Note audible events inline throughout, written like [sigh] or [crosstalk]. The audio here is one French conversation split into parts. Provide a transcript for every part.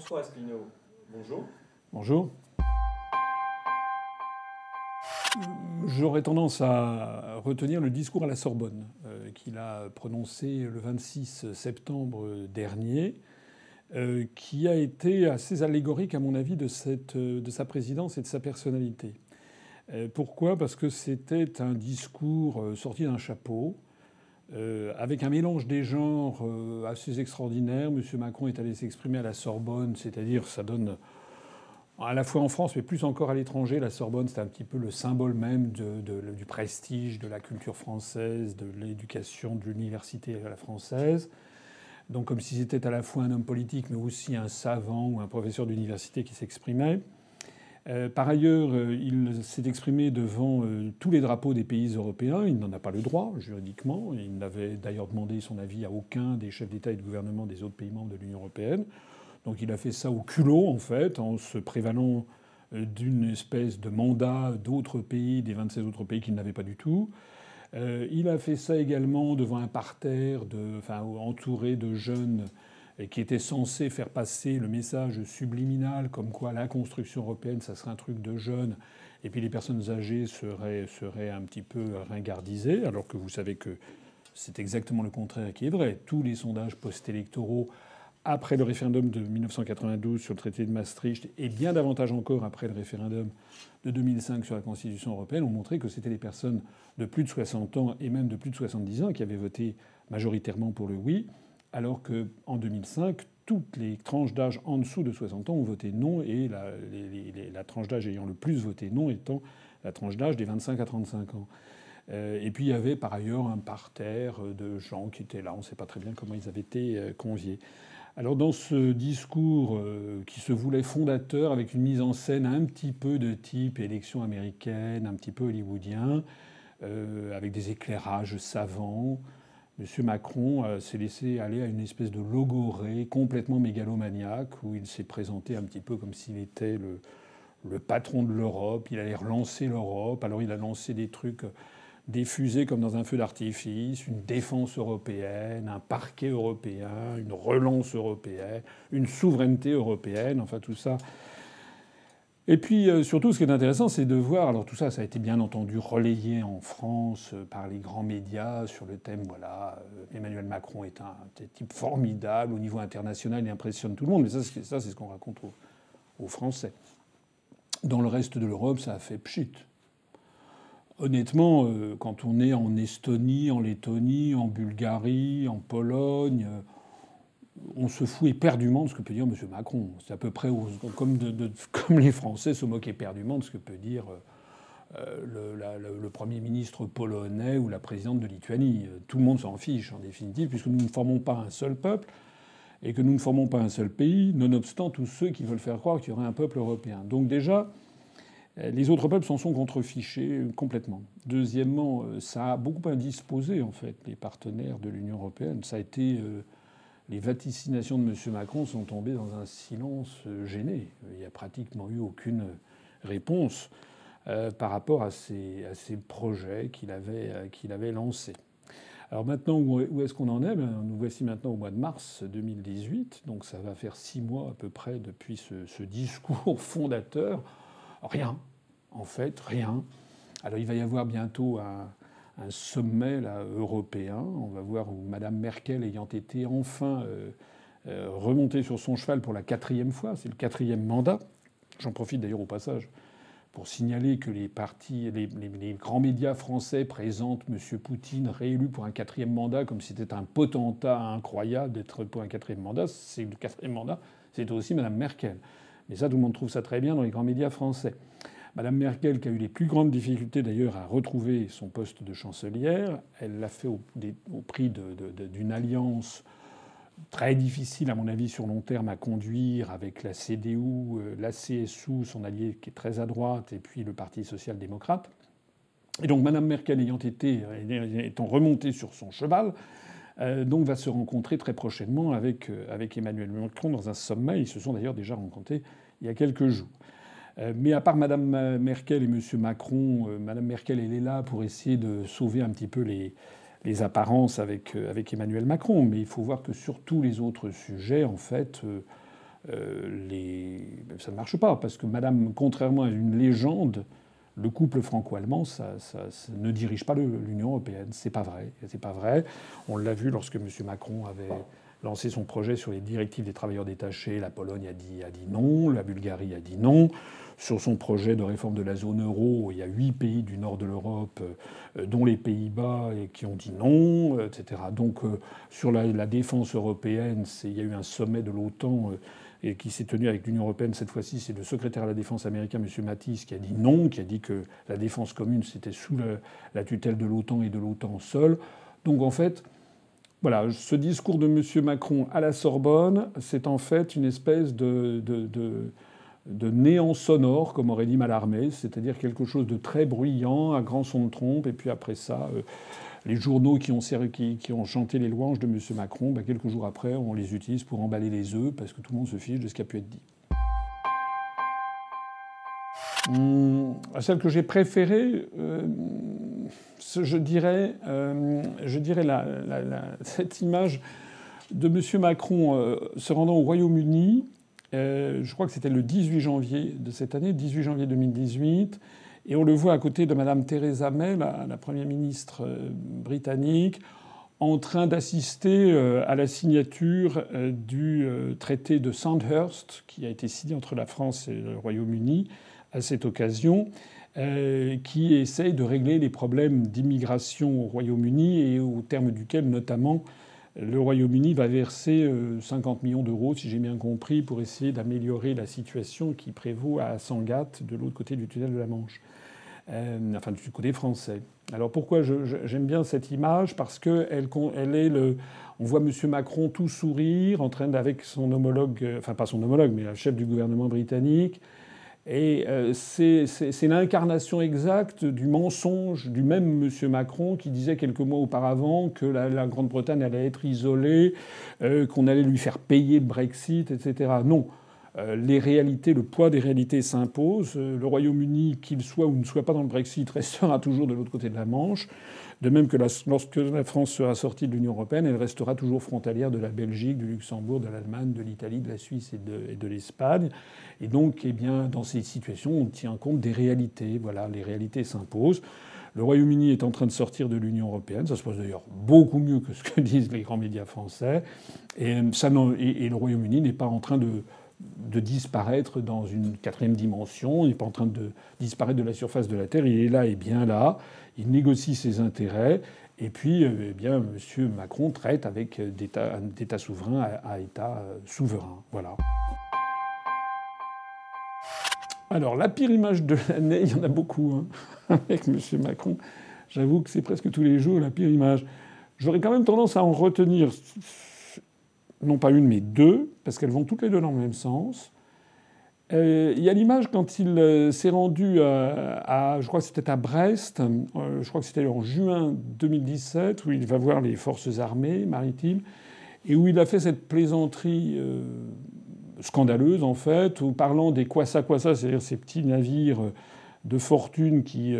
François Asselineau, bonjour. Bonjour. J'aurais tendance à retenir le discours à la Sorbonne euh, qu'il a prononcé le 26 septembre dernier, euh, qui a été assez allégorique à mon avis de, de sa présidence et de sa personnalité. Euh, pourquoi? Parce que c'était un discours sorti d'un chapeau, avec un mélange des genres assez extraordinaire. Monsieur Macron est allé s'exprimer à la Sorbonne, c'est-à-dire ça donne à la fois en France, mais plus encore à l'étranger, la Sorbonne, c'est un petit peu le symbole même du prestige de la culture française, de l'éducation, de l'université française. Donc comme si c'était à la fois un homme politique, mais aussi un savant ou un professeur d'université qui s'exprimait. Euh, par ailleurs, euh, il s'est exprimé devant euh, tous les drapeaux des pays européens. Il n'en a pas le droit juridiquement. Il n'avait d'ailleurs demandé son avis à aucun des chefs d'État et de gouvernement des autres pays membres de l'Union européenne. Donc il a fait ça au culot, en fait, en se prévalant d'une espèce de mandat d'autres pays, des 27 autres pays qu'il n'avait pas du tout. Il a fait ça également devant un parterre, de, enfin, entouré de jeunes qui étaient censés faire passer le message subliminal comme quoi la construction européenne, ça serait un truc de jeunes, et puis les personnes âgées seraient, seraient un petit peu ringardisées, alors que vous savez que c'est exactement le contraire qui est vrai. Tous les sondages post-électoraux après le référendum de 1992 sur le traité de Maastricht et bien davantage encore après le référendum de 2005 sur la Constitution européenne ont montré que c'était les personnes de plus de 60 ans et même de plus de 70 ans qui avaient voté majoritairement pour le oui, alors qu'en 2005, toutes les tranches d'âge en dessous de 60 ans ont voté non et la, tranche d'âge ayant le plus voté non étant la tranche d'âge des 25 à 35 ans. Euh, et puis il y avait par ailleurs un parterre de gens qui étaient là. On ne sait pas très bien comment ils avaient été euh, conviés. Alors dans ce discours euh, qui se voulait fondateur, avec une mise en scène un petit peu de type élection américaine, un petit peu hollywoodien, avec des éclairages savants, M. Macron euh, s'est laissé aller à une espèce de logorée complètement mégalomaniaque, où il s'est présenté un petit peu comme s'il était le, le patron de l'Europe, il allait relancer l'Europe, alors il a lancé des trucs des fusées comme dans un feu d'artifice, une défense européenne, un parquet européen, une relance européenne, une souveraineté européenne, enfin tout ça. Et puis euh, surtout, ce qui est intéressant, c'est de voir, alors tout ça, ça a été bien entendu relayé en France euh, par les grands médias sur le thème, voilà, euh, Emmanuel Macron est un, type formidable au niveau international, il impressionne tout le monde, mais ça, c'est ce qu'on raconte aux, aux Français. Dans le reste de l'Europe, ça a fait pchit honnêtement, quand on est en Estonie, en Lettonie, en Bulgarie, en Pologne, on se fout éperdument de ce que peut dire M. Macron. C'est à peu près comme, les Français se moquent éperdument de ce que peut dire euh, le, Premier ministre polonais ou la présidente de Lituanie. Tout le monde s'en fiche, en définitive, puisque nous ne formons pas un seul peuple et que nous ne formons pas un seul pays, nonobstant tous ceux qui veulent faire croire qu'il y aurait un peuple européen. Donc déjà, euh, les autres peuples s'en sont contrefichés complètement. Deuxièmement, euh, ça a beaucoup indisposé en fait les partenaires de l'Union européenne. Ça a été les vaticinations de M. Macron sont tombées dans un silence gêné. Il n'y a pratiquement eu aucune réponse par rapport à ces, projets qu'il avait, qu'il avait lancés. Alors maintenant, où est-ce qu'on en est? Ben, Nous voici maintenant au mois de mars 2018, donc ça va faire six mois à peu près depuis ce discours [laughs] fondateur Rien, en fait, rien. Alors il va y avoir bientôt un, sommet européen. On va voir où Mme Merkel, ayant été enfin euh, euh, remontée sur son cheval pour la quatrième fois, c'est le quatrième mandat. J'en profite d'ailleurs au passage pour signaler que les partis, grands médias français présentent M. Poutine réélu pour un quatrième mandat comme si c'était un potentat incroyable d'être pour un quatrième mandat. C'est le quatrième mandat, c'est aussi Mme Merkel. Et ça, tout le monde trouve ça très bien dans les grands médias français. Madame Merkel, qui a eu les plus grandes difficultés d'ailleurs à retrouver son poste de chancelière, elle l'a fait au, prix d'une alliance très difficile, à mon avis, sur long terme à conduire avec la CDU, euh, la CSU, son allié qui est très à droite, et puis le Parti social-démocrate. Et donc, Madame Merkel ayant été, étant remontée sur son cheval, euh, donc va se rencontrer très prochainement avec, euh, avec Emmanuel Macron dans un sommet. Ils se sont d'ailleurs déjà rencontrés il y a quelques jours. Euh, mais à part Mme Merkel et M. Macron, Mme Merkel, elle est là pour essayer de sauver un petit peu les, les apparences avec, avec Emmanuel Macron. Mais il faut voir que sur tous les autres sujets, en fait, les... ça ne marche pas, parce que Madame, contrairement à une légende, le couple franco-allemand, ça, ne dirige pas l'Union européenne. C'est pas vrai. C'est pas vrai. On l'a vu lorsque M. Macron avait lancé son projet sur les directives des travailleurs détachés. La Pologne a dit, a dit non, la Bulgarie a dit non. Sur son projet de réforme de la zone euro, il y a huit pays du nord de l'Europe, euh, dont les Pays-Bas, qui ont dit non, euh, etc. Donc euh, sur la, défense européenne, il y a eu un sommet de l'OTAN et qui s'est tenu avec l'Union européenne cette fois-ci, c'est le secrétaire à la défense américain, M. Mattis, qui a dit non, qui a dit que la défense commune, c'était sous la, tutelle de l'OTAN et de l'OTAN seul. Donc en fait, voilà, ce discours de M. Macron à la Sorbonne, c'est en fait une espèce de, de, néant sonore, comme aurait dit Mallarmé, c'est-à-dire quelque chose de très bruyant, à grand son de trompe, et puis après ça, euh, les journaux qui ont, qui, ont, chanté les louanges de M. Macron, ben, quelques jours après, on les utilise pour emballer les œufs, parce que tout le monde se fiche de ce qui a pu être dit. Hum, celle que j'ai préférée, euh, je dirais, euh, je dirais [laughs] cette image de M. Macron euh, se rendant au Royaume-Uni. je crois que c'était le 18 janvier de cette année, 18 janvier 2018. Et on le voit à côté de Mme Theresa May, la, Première ministre britannique, en train d'assister à la signature du traité de Sandhurst, qui a été signé entre la France et le Royaume-Uni, à cette occasion, euh, qui essaye de régler les problèmes d'immigration au Royaume-Uni et au terme duquel, notamment, le Royaume-Uni va verser 50 euh, millions d'euros, si j'ai bien compris, pour essayer d'améliorer la situation qui prévaut à Sangatte, de l'autre côté du tunnel de la Manche. Euh, enfin, du côté français. Alors pourquoi j'aime bien cette image? Parce qu'elle elle est le. On voit M. Macron tout sourire, en train avec son homologue, enfin pas son homologue, mais le chef du gouvernement britannique, et euh, c'est l'incarnation exacte du mensonge du même M. Macron qui disait quelques mois auparavant que la, Grande-Bretagne allait être isolée, euh, qu'on allait lui faire payer le Brexit, etc. Non. Euh, les réalités, le poids des réalités s'impose. Le Royaume-Uni, qu'il soit ou ne soit pas dans le Brexit, [laughs] restera toujours de l'autre côté de la Manche. De même que lorsque la France sera sortie de l'Union européenne, elle restera toujours frontalière de la Belgique, du Luxembourg, de l'Allemagne, de l'Italie, de la Suisse et de, l'Espagne. Et donc, eh bien, dans ces situations, on tient compte des réalités. Voilà, les réalités s'imposent. Le Royaume-Uni est en train de sortir de l'Union européenne. Ça se passe d'ailleurs beaucoup mieux que ce que [laughs] disent les grands médias français. Et, ça, et le Royaume-Uni n'est pas en train de, de disparaître dans une quatrième dimension. Il n'est pas en train de disparaître de la surface de la Terre. Il est là et bien là il négocie ses intérêts. Et puis, euh, eh bien, M. Macron traite avec d'État souverain à, État euh, souverain. Voilà. Alors, la pire image de l'année, il y en a beaucoup hein, [laughs] avec M. Macron. J'avoue que c'est presque tous les jours la pire image. J'aurais quand même tendance à en retenir non pas une, mais deux, parce qu'elles vont toutes les deux dans le même sens. Euh, il y a l'image quand il euh, s'est rendu euh, à, je crois que c'était à Brest, je crois que c'était en juin 2017, où il va voir les forces armées maritimes, et où il a fait cette plaisanterie scandaleuse en fait, où parlant des kwasa kwasa, c'est-à-dire ces petits navires de fortune qui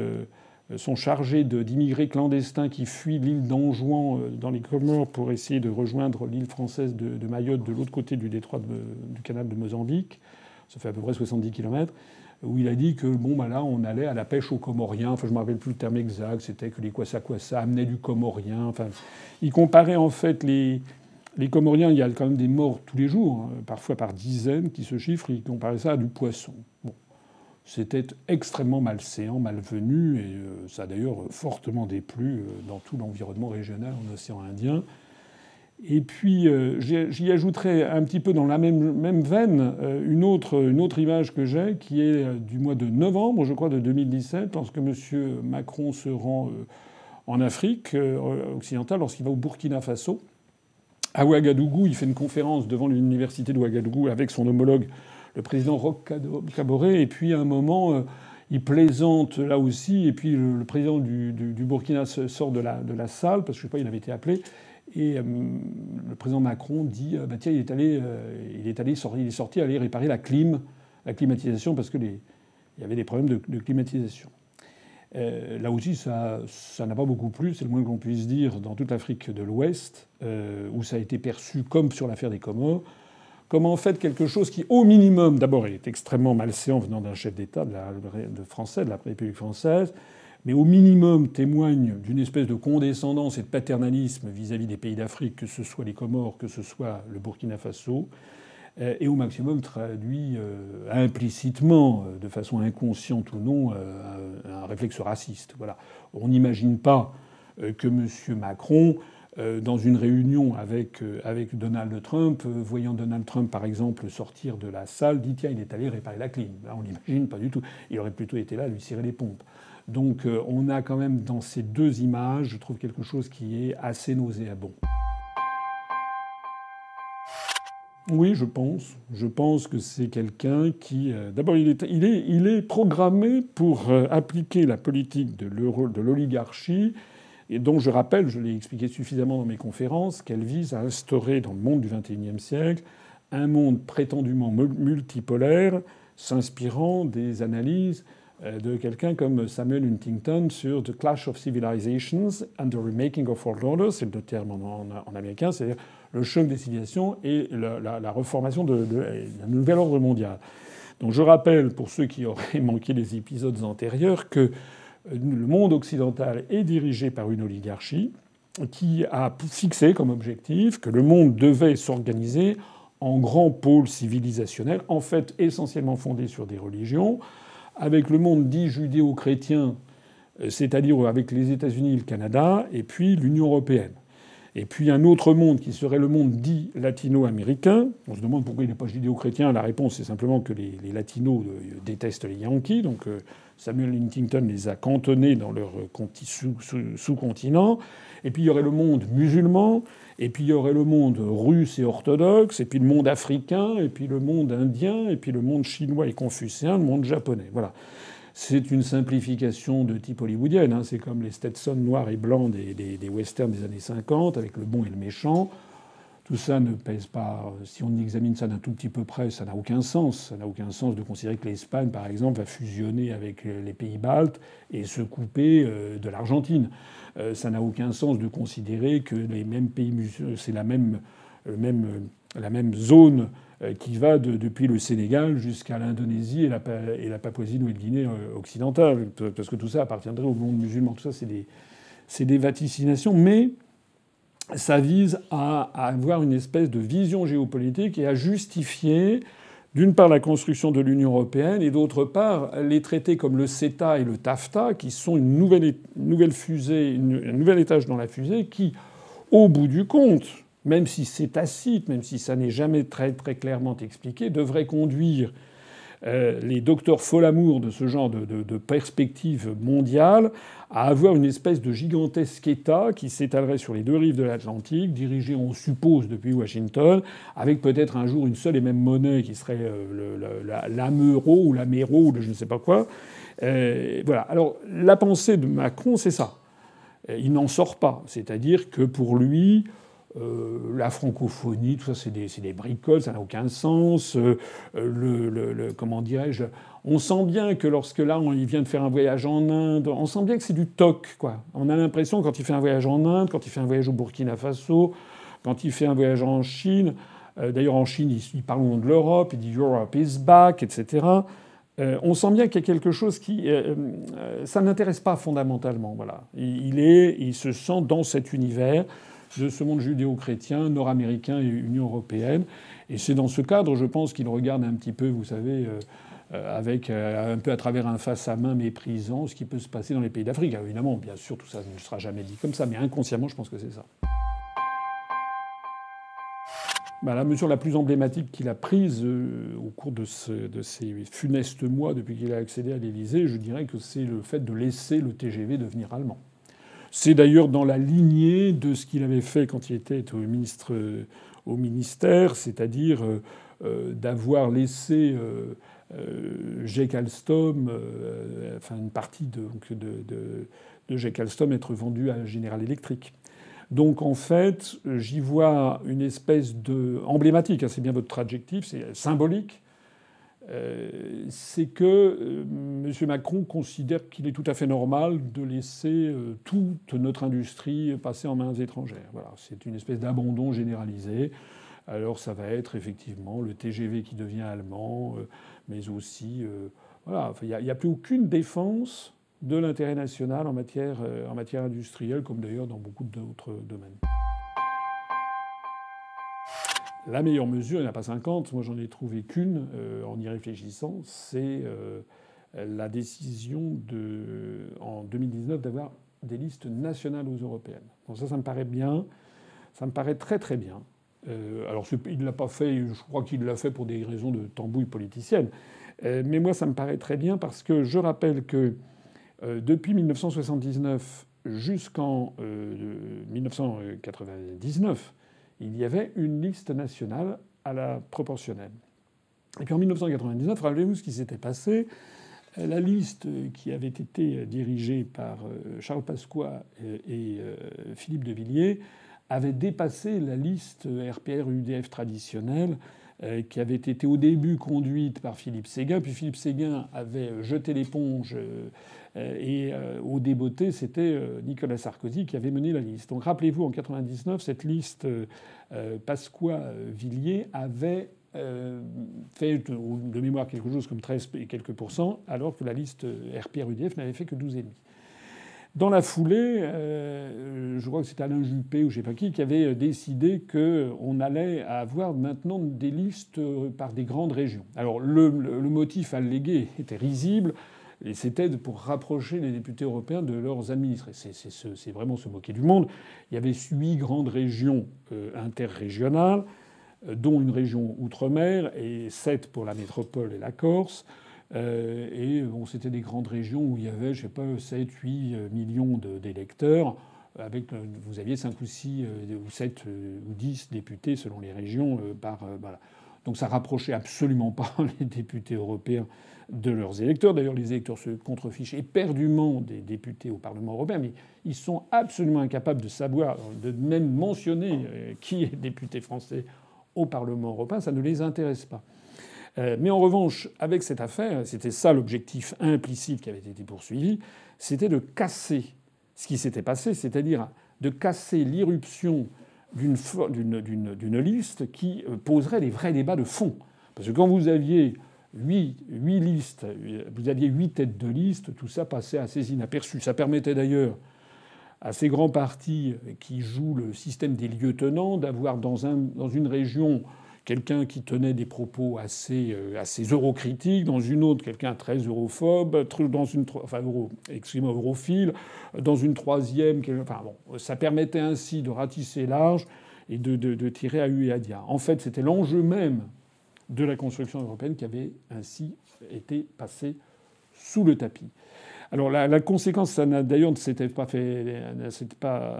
sont chargés d'immigrés clandestins qui fuient l'île d'Anjouan dans les Comores pour essayer de rejoindre l'île française de, Mayotte de l'autre côté du détroit du canal de Mozambique ça fait à peu près 70 km, où il a dit que bon, bah là, on allait à la pêche aux Comoriens. Enfin, je me rappelle plus le terme exact, c'était que les Kwassa Kwassa amenaient du Comorien. Enfin, il comparait en fait les, les Comoriens, il y a quand même des morts tous les jours, hein, parfois par dizaines qui se chiffrent, il comparait ça à du poisson. C'était extrêmement malséant, malvenu, et euh, ça a d'ailleurs fortement déplu euh, dans tout l'environnement régional en océan Indien. Et puis euh, j'y ajouterai un petit peu dans la même, veine une, autre, une autre image que j'ai, qui est du mois de novembre, je crois, de 2017, lorsque M. Macron se rend en Afrique occidentale, lorsqu'il va au Burkina Faso. À Ouagadougou, il fait une conférence devant l'université de Ouagadougou avec son homologue, le président Roch Kaboré, et puis à un moment il plaisante là aussi, et puis le, président du, Burkina sort de la, de la salle, parce que je sais pas, il avait été appelé, et euh, le président Macron dit euh, bah, tiens, il est allé, euh, il est allé, il est sorti aller réparer la clim, la climatisation, parce que les, il y avait des problèmes de, climatisation. là aussi, ça, ça n'a pas beaucoup plu, c'est le moins qu'on puisse dire, dans toute l'Afrique de l'Ouest, où ça a été perçu comme sur l'affaire des Comores, comment fait quelque chose qui, au minimum, d'abord est extrêmement malséant venant d'un chef d'État de, la, de français, de la République française, mais au minimum témoigne d'une espèce de condescendance et de paternalisme vis-à-vis des pays d'Afrique, que ce soit les Comores, que ce soit le Burkina Faso, euh, et au maximum traduit euh, implicitement, euh, de façon inconsciente ou non, un réflexe raciste. Voilà. On n'imagine pas que M. Macron, dans une réunion avec, avec Donald Trump, voyant Donald Trump par exemple sortir de la salle, dit tiens, il est allé réparer la clim. Là, on l'imagine pas du tout. Il aurait plutôt été là à lui cirer les pompes. Donc on a quand même dans ces deux images, je trouve quelque chose qui est assez nauséabond. Oui, je pense. Je pense que c'est quelqu'un qui. Euh, d'abord, il est, programmé pour euh, appliquer la politique de l'oligarchie, et dont je rappelle, je l'ai expliqué suffisamment dans mes conférences, qu'elle vise à instaurer dans le monde du XXIe siècle un monde prétendument multipolaire, s'inspirant des analyses euh, de quelqu'un comme Samuel Huntington sur The Clash of Civilizations and the Remaking of World Order, c'est le terme en, américain, c'est-à-dire le choc des civilisations et la, reformation d'un nouvel ordre mondial. Donc je rappelle, pour ceux qui auraient [laughs] manqué les épisodes antérieurs, que le monde occidental est dirigé par une oligarchie qui a fixé comme objectif que le monde devait s'organiser en grands pôles civilisationnels, en fait essentiellement fondés sur des religions, avec le monde dit judéo-chrétien, euh, c'est-à-dire avec les États-Unis, le Canada, et puis l'Union européenne. Et puis un autre monde qui serait le monde dit latino-américain. On se demande pourquoi il n'est pas judéo-chrétien. La réponse, c'est simplement que les, latinos euh, détestent les Yankees. Donc euh, Samuel Huntington les a cantonnés dans leur sous-continent. Et puis il y aurait le monde musulman. Et puis il y aurait le monde russe et orthodoxe. Et puis le monde africain. Et puis le monde indien. Et puis le monde chinois et confucéen. Le monde japonais. Voilà. C'est une simplification de type hollywoodienne. Hein. C'est comme les Stetson noirs et blancs des, westerns des années 50, avec le bon et le méchant. Tout ça ne pèse pas. Si on examine ça d'un tout petit peu près, ça n'a aucun sens. Ça n'a aucun sens de considérer que l'Espagne, par exemple, va fusionner avec les pays baltes et se couper euh, de l'Argentine. Euh, ça n'a aucun sens de considérer que les mêmes pays, c'est la même, même, la même zone euh, qui va depuis le Sénégal jusqu'à l'Indonésie et la, Papouasie-Nouvelle-Guinée euh, occidentale, parce que tout ça appartiendrait au monde musulman. Tout ça, c'est des, vaticinations, mais ça vise à, avoir une espèce de vision géopolitique et à justifier, d'une part, la construction de l'Union européenne et d'autre part, les traités comme le CETA et le TAFTA, qui sont une nouvelle, fusée, un nouvel étage dans la fusée, qui, au bout du compte, même si c'est tacite, même si ça n'est jamais très, très clairement expliqué, devrait conduire euh, les docteurs Folamour de ce genre de, perspective mondiale à avoir une espèce de gigantesque État qui s'étalerait sur les deux rives de l'Atlantique, dirigé, on suppose, depuis Washington, avec peut-être un jour une seule et même monnaie qui serait euh, l'ameuro ou l'améro ou je ne sais pas quoi. Euh, voilà. Alors la pensée de Macron, c'est ça. Il n'en sort pas. C'est-à-dire que pour lui, euh, la francophonie, tout ça, c'est des, bricoles, ça n'a aucun sens. Euh, comment dirais-je On sent bien que lorsque là, il vient de faire un voyage en Inde, on sent bien que c'est du toc, quoi. On a l'impression quand il fait un voyage en Inde, quand il fait un voyage au Burkina Faso, quand il fait un voyage en Chine. Euh, d'ailleurs, en Chine, il, parle au nom de l'Europe, il dit Europe is back, etc. on sent bien qu'il y a quelque chose qui, ça n'intéresse pas fondamentalement. Voilà, il, est, il se sent dans cet univers de ce monde judéo-chrétien, nord-américain et Union européenne. Et c'est dans ce cadre, je pense, qu'il regarde un petit peu, vous savez, euh, euh, avec euh, un peu à travers un face à main méprisant ce qui peut se passer dans les pays d'Afrique. Évidemment, bien sûr, tout ça ne sera jamais dit comme ça, mais inconsciemment, je pense que c'est ça. Bah, la mesure la plus emblématique qu'il a prise au cours de, de, ces funestes mois depuis qu'il a accédé à l'Élysée, je dirais que c'est le fait de laisser le TGV devenir allemand. C'est d'ailleurs dans la lignée de ce qu'il avait fait quand il était au, ministère, c'est-à-dire euh, euh, d'avoir laissé euh, Jake Alstom, enfin une partie de, de, Alstom être vendue à General Electric. Donc en fait, j'y vois une espèce de emblématique, hein, c'est bien votre adjectif, c'est symbolique euh, c'est que euh, M. Macron considère qu'il est tout à fait normal de laisser euh, toute notre industrie passer en mains étrangères. Voilà, c'est une espèce d'abandon généralisé. Alors ça va être effectivement le TGV qui devient allemand, mais aussi voilà, il n'y a, plus aucune défense de l'intérêt national en matière, en matière industrielle, comme d'ailleurs dans beaucoup d'autres domaines. La meilleure mesure, il n'y en a pas 50, moi j'en ai trouvé qu'une en y réfléchissant, c'est la décision de, en 2019 d'avoir des listes nationales aux européennes. Donc ça, ça me paraît bien. Ça me paraît très très bien. Euh, alors il ne l'a pas fait, je crois qu'il l'a fait pour des raisons de tambouille politicienne. Euh, mais moi, ça me paraît très bien parce que je rappelle que euh, depuis 1979 jusqu'en 1999, il y avait une liste nationale à la proportionnelle. Et puis en 1999, rappelez-vous ce qui s'était passé. La liste qui avait été dirigée par euh, Charles Pasqua et euh, Philippe de Villiers avait dépassé la liste RPR-UDF traditionnelle euh, qui avait été au début conduite par Philippe Séguin, puis Philippe Séguin avait jeté l'éponge et au débeauté, c'était Nicolas Sarkozy qui avait mené la liste. Donc rappelez-vous, en 99, cette liste Pasqua-Villiers avait euh, fait de mémoire quelque chose comme 13 et quelques pourcents, alors que la liste RPR-UDF n'avait fait que 12,5. Dans la foulée, euh, je crois que c'était Alain Juppé ou je sais pas qui qui avait décidé qu'on allait avoir maintenant des listes par des grandes régions. Alors le, motif allégué était risible. Et c'était pour rapprocher les députés européens de leurs administrés. C'est vraiment se moquer du monde. Il y avait huit grandes régions euh, interrégionales. Euh, dont une région outre-mer et sept pour la métropole et la Corse. Euh, et c'était des grandes régions où il y avait, je sais pas, 7, 8 euh, millions d'électeurs. Avec, vous aviez 5 ou 6 ou 7 ou 10 députés selon les régions par. Voilà. Donc ça rapprochait absolument pas [laughs] les députés européens de leurs électeurs. D'ailleurs, les électeurs se contrefichent éperdument des députés au Parlement européen, mais ils sont absolument incapables de savoir, de même mentionner qui est député français au Parlement européen, ça ne les intéresse pas. Euh, mais en revanche, avec cette affaire, c'était ça l'objectif implicite qui avait été poursuivi, c'était de casser ce qui s'était passé, c'est-à-dire de casser l'irruption d'une liste qui euh, poserait des vrais débats de fond. Parce que quand vous aviez huit, listes, vous aviez huit têtes de liste, tout ça passait assez inaperçu. Ça permettait d'ailleurs à ces grands partis qui jouent le système des lieutenants d'avoir dans une région quelqu'un qui tenait des propos assez, euh, assez eurocritiques, dans une autre quelqu'un très europhobe, dans une enfin euro, europhile, dans une troisième, enfin bon, ça permettait ainsi de ratisser large et de, de, de tirer à U et à dia. En fait, c'était l'enjeu même de la construction européenne qui avait ainsi été passé sous le tapis. Alors la, conséquence, ça d'ailleurs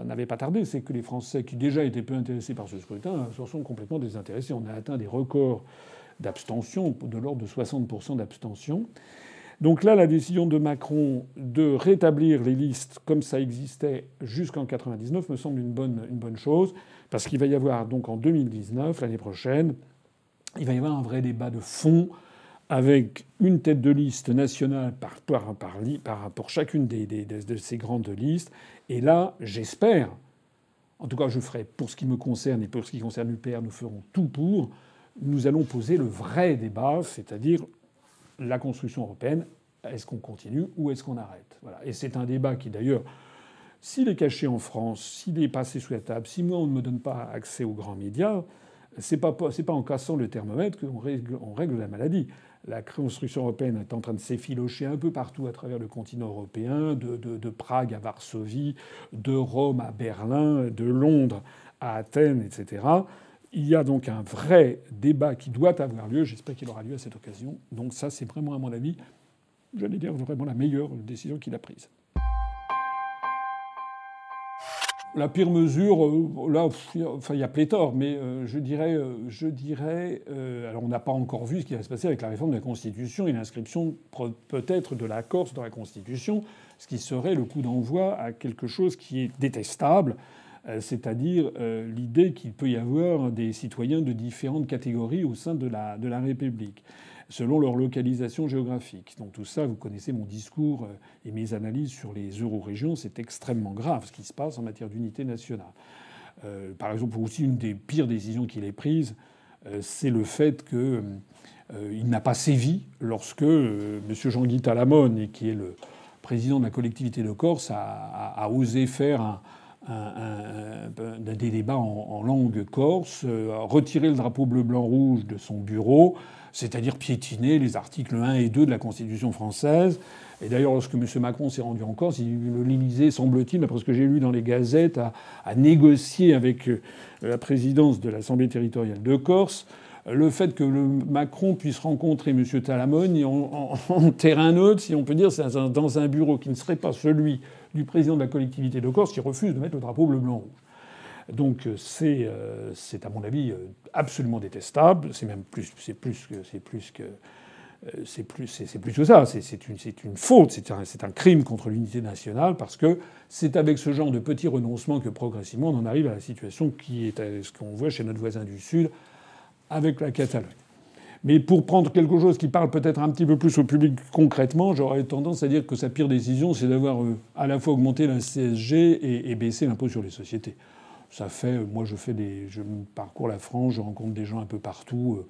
n'avait pas tardé, c'est que les Français qui déjà étaient peu intéressés par ce scrutin se sont complètement désintéressés. On a atteint des records d'abstention, de l'ordre de 60% d'abstention. Donc là, la décision de Macron de rétablir les listes comme ça existait jusqu'en 99 me semble une bonne, une bonne chose, parce qu'il va y avoir donc en 2019, l'année prochaine, il va y avoir un vrai débat de fond avec une tête de liste nationale par, par, par, pour chacune de ces grandes listes. Et là, j'espère, en tout cas je ferai, pour ce qui me concerne et pour ce qui concerne l'UPR, nous ferons tout pour, nous allons poser le vrai débat, c'est-à-dire la construction européenne. Est-ce qu'on continue ou est-ce qu'on arrête? Voilà. Et c'est un débat qui d'ailleurs, s'il est caché en France, s'il est passé sous la table, si moi on ne me donne pas accès aux grands médias, c'est pas, pas en cassant le thermomètre qu'on règle, on règle la maladie la construction européenne est en train de s'effilocher un peu partout à travers le continent européen, de, Prague à Varsovie, de Rome à Berlin, de Londres à Athènes, etc. Il y a donc un vrai débat qui doit avoir lieu. J'espère qu'il aura lieu à cette occasion. Donc ça, c'est vraiment, à mon avis, j'allais dire vraiment la meilleure décision qu'il a prise. La pire mesure, euh, là, enfin, il y a pléthore, mais euh, je dirais, euh, je dirais, alors on n'a pas encore vu ce qui va se passer avec la réforme de la Constitution et l'inscription peut-être de la Corse dans la Constitution, ce qui serait le coup d'envoi à quelque chose qui est détestable, c'est-à-dire l'idée qu'il peut y avoir des citoyens de différentes catégories au sein de la, de la République selon leur localisation géographique. Donc tout ça, vous connaissez mon discours euh, et mes analyses sur les euro-régions, c'est extrêmement grave ce qui se passe en matière d'unité nationale. par exemple, aussi une des pires décisions qu'il ait prises, c'est le fait qu'il n'a pas sévi lorsque M. Jean-Guy Talamone, qui est le président de la collectivité de Corse, a, osé faire un, des débats en, langue corse, retirer le drapeau bleu-blanc-rouge de son bureau, c'est-à-dire piétiner les articles 1 et 2 de la Constitution française. Et d'ailleurs, lorsque M. Macron s'est rendu en Corse, l'Élysée, semble-t-il, d'après ce que j'ai lu dans les gazettes, a, négocié avec euh, la présidence de l'Assemblée territoriale de Corse le fait que Macron puisse rencontrer M. Talamone en, terrain neutre, si on peut dire, dans un bureau qui ne serait pas celui du président de la collectivité de Corse qui refuse de mettre le drapeau bleu-blanc-rouge. Donc euh, euh, c'est, à mon avis, absolument détestable. C'est même plus, plus que, c'est plus que, c'est plus, plus que ça. C'est, une, une faute. C'est un, un crime contre l'unité nationale parce que c'est avec ce genre de petits renoncements que progressivement on en arrive à la situation qui est ce qu'on voit chez notre voisin du Sud avec la Catalogne. Mais pour prendre quelque chose qui parle peut-être un petit peu plus au public concrètement, j'aurais tendance à dire que sa pire décision, c'est d'avoir euh, à la fois augmenté la CSG et, baissé l'impôt sur les sociétés. Ça fait, moi je fais des, je parcours la France, je rencontre des gens un peu partout. Euh,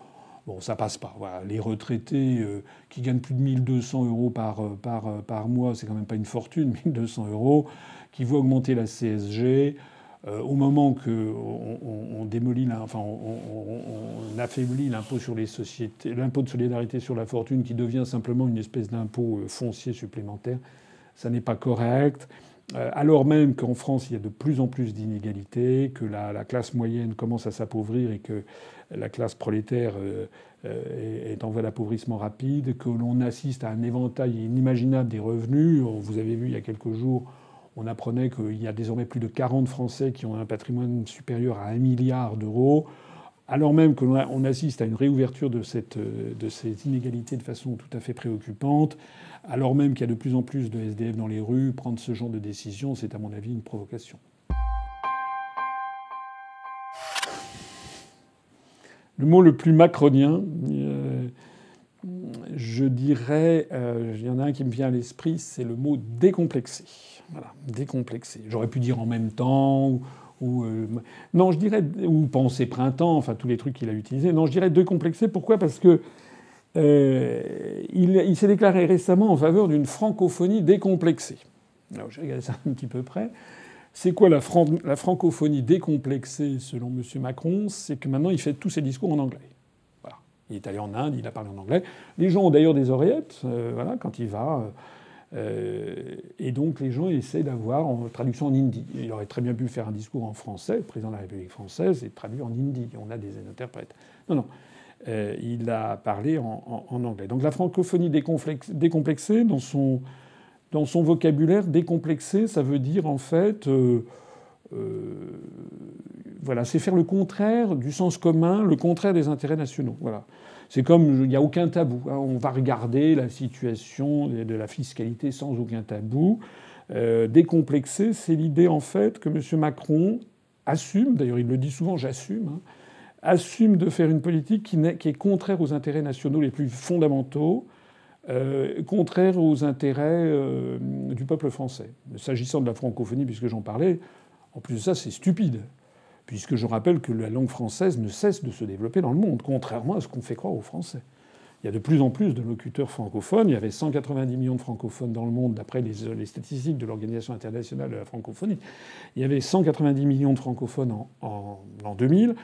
bon, ça passe pas. Les retraités euh, qui gagnent plus de 1200 euros par, par, par mois, c'est quand même pas une fortune, [laughs] 1200 euros, qui voient augmenter la CSG. Euh, au moment qu'on on, démolit, enfin, on, affaiblit l'impôt sur les sociétés, l'impôt de solidarité sur la fortune, qui devient simplement une espèce d'impôt euh, foncier supplémentaire, ça n'est pas correct. Euh, alors même qu'en France, il y a de plus en plus d'inégalités, que la, classe moyenne commence à s'appauvrir et que la classe prolétaire est en voie d'appauvrissement rapide, que l'on assiste à un éventail inimaginable des revenus. Vous avez vu il y a quelques jours on apprenait qu'il y a désormais plus de 40 Français qui ont un patrimoine supérieur à 1 milliard d'euros, alors même qu'on assiste à une réouverture de, cette, de ces inégalités de façon tout à fait préoccupante, alors même qu'il y a de plus en plus de SDF dans les rues, prendre ce genre de décision, c'est à mon avis une provocation. Le mot le plus macronien, euh, je dirais, euh, il y en a un qui me vient à l'esprit, c'est le mot décomplexé. Voilà, décomplexé. J'aurais pu dire en même temps, ou, euh, non, je dirais, ou penser printemps, enfin tous les trucs qu'il a utilisés. Non, je dirais décomplexé. Pourquoi? Parce que euh, il, s'est déclaré récemment en faveur d'une francophonie décomplexée. Alors, j'ai regardé ça un petit peu près. C'est quoi la, la, francophonie décomplexée selon M. Macron? C'est que maintenant il fait tous ses discours en anglais. Il est allé en Inde, il a parlé en anglais. Les gens ont d'ailleurs des oreillettes, euh, voilà, quand il va. Euh, et donc les gens essaient d'avoir en traduction en hindi. Il aurait très bien pu faire un discours en français, le président de la République française, et traduire en hindi. On a des interprètes. Non, non. Euh, il a parlé en, anglais. Donc la francophonie décomplexée, dans son, dans son vocabulaire, décomplexé, ça veut dire en fait. Euh, voilà, c'est faire le contraire du sens commun, le contraire des intérêts nationaux. Voilà. C'est comme il n'y a aucun tabou. Hein. On va regarder la situation de la fiscalité sans aucun tabou. Euh, décomplexé, c'est l'idée en fait que M. Macron assume, d'ailleurs il le dit souvent, j'assume, hein, assume de faire une politique qui, est, contraire aux intérêts nationaux les plus fondamentaux, euh, contraire aux intérêts euh, du peuple français. S'agissant de la francophonie, puisque j'en parlais, en plus de ça, c'est stupide puisque je rappelle que la langue française ne cesse de se développer dans le monde, contrairement à ce qu'on fait croire aux Français. Il y a de plus en plus de locuteurs francophones. Il y avait 190 millions de francophones dans le monde, d'après les, statistiques de l'Organisation internationale de la francophonie. Il y avait 190 millions de francophones en, 2000.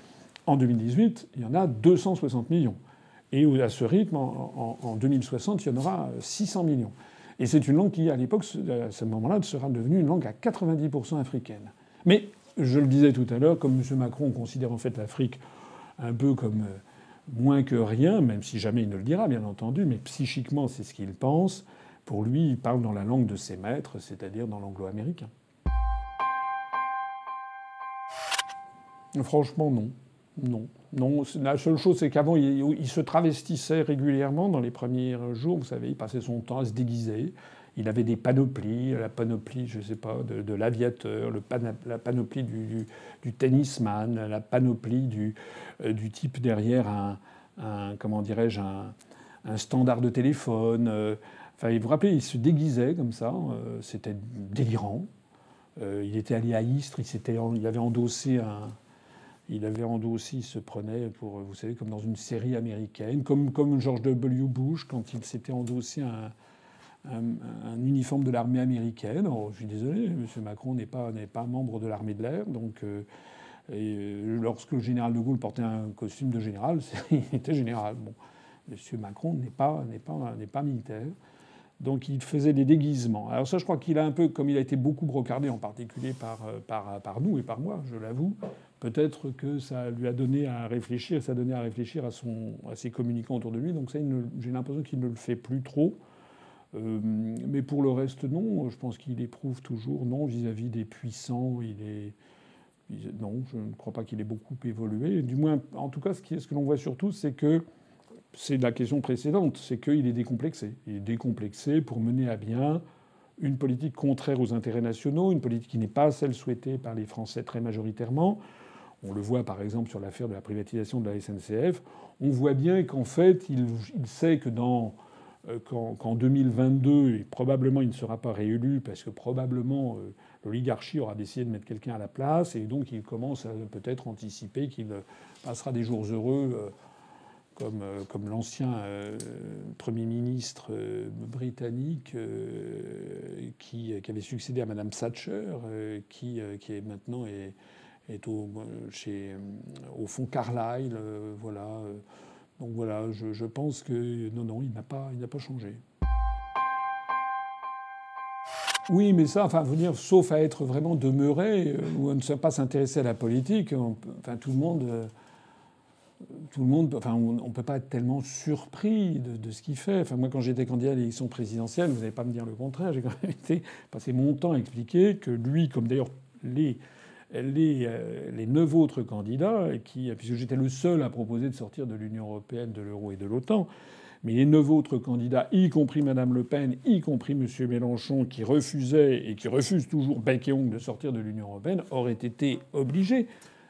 En 2018, il y en a 260 millions. Et à ce rythme, en, en 2060, il y en aura 600 millions. Et c'est une langue qui, à l'époque, à ce moment-là, sera devenue une langue à 90% africaine. Mais je le disais tout à l'heure, comme M. Macron considère en fait l'Afrique un peu comme euh, moins que rien, même si jamais il ne le dira, bien entendu, mais psychiquement, c'est ce qu'il pense. Pour lui, il parle dans la langue de ses maîtres, c'est-à-dire dans l'anglo-américain. Franchement, non. Non. Non. La seule chose, c'est qu'avant, il, se travestissait régulièrement dans les premiers jours. Vous savez, il passait son temps à se déguiser. Il avait des panoplies, la panoplie, je ne sais pas, de, l'aviateur, la panoplie du, tennisman, la panoplie du, euh, type derrière un, comment dirais-je, un, standard de téléphone. Euh, enfin, vous vous rappelez, il se déguisait comme ça, euh, c'était délirant. il était allé à Istres, il, il avait endossé un, il avait endossé, il se prenait pour, vous savez, comme dans une série américaine, comme, comme George W. Bush quand il s'était endossé un, un, uniforme de l'armée américaine. je suis désolé, M. Macron n'est pas, pas membre de l'armée de l'air, donc. Et lorsque le général de Gaulle portait un costume de général, [laughs] il était général. Bon, M. Macron n'est pas, pas, pas militaire. Donc il faisait des déguisements. Alors ça, je crois qu'il a un peu, comme il a été beaucoup brocardé, en particulier par, par, par nous et par moi, je l'avoue, peut-être que ça lui a donné à réfléchir, ça a à réfléchir à, son, à ses communicants autour de lui. Donc ça, j'ai l'impression qu'il ne le fait plus trop. Euh, mais pour le reste, non. Je pense qu'il éprouve toujours non vis-à-vis des puissants. Il est non, je ne crois pas qu'il ait beaucoup évolué. Du moins, en tout cas, ce, que l'on voit surtout, c'est que c'est la question précédente, c'est qu'il est décomplexé. Il est décomplexé pour mener à bien une politique contraire aux intérêts nationaux, une politique qui n'est pas celle souhaitée par les Français très majoritairement. On le voit par exemple sur l'affaire de la privatisation de la SNCF. On voit bien qu'en fait, il, sait que dans qu'en 2022, et probablement il ne sera pas réélu parce que probablement euh, l'oligarchie aura décidé de mettre quelqu'un à la place et donc il commence à peut-être anticiper qu'il passera des jours heureux comme, euh, comme l'ancien euh, Premier ministre euh, britannique qui, avait succédé à Madame Thatcher, qui, qui est maintenant est, est au, au fond Carlyle. voilà. Donc voilà, je, pense que non, non, il n'a pas, il pas changé. Oui, mais ça, enfin, dire, sauf à être vraiment demeuré ou à ne pas s'intéresser à la politique, enfin, tout le monde tout le monde, enfin, on ne peut pas être tellement surpris de, ce qu'il fait. Enfin, moi, quand j'étais candidat à l'élection présidentielle, vous n'allez pas me dire le contraire. J'ai quand même été passé mon temps à expliquer que lui, comme d'ailleurs les les, euh, les neuf autres candidats, qui, puisque j'étais le seul à proposer de sortir de l'Union européenne, de l'euro et de l'OTAN, mais les neuf autres candidats, y compris Mme Le Pen, y compris M. Mélenchon, qui refusaient et qui refusent toujours bec et ongle de sortir de l'Union européenne, auraient été obligés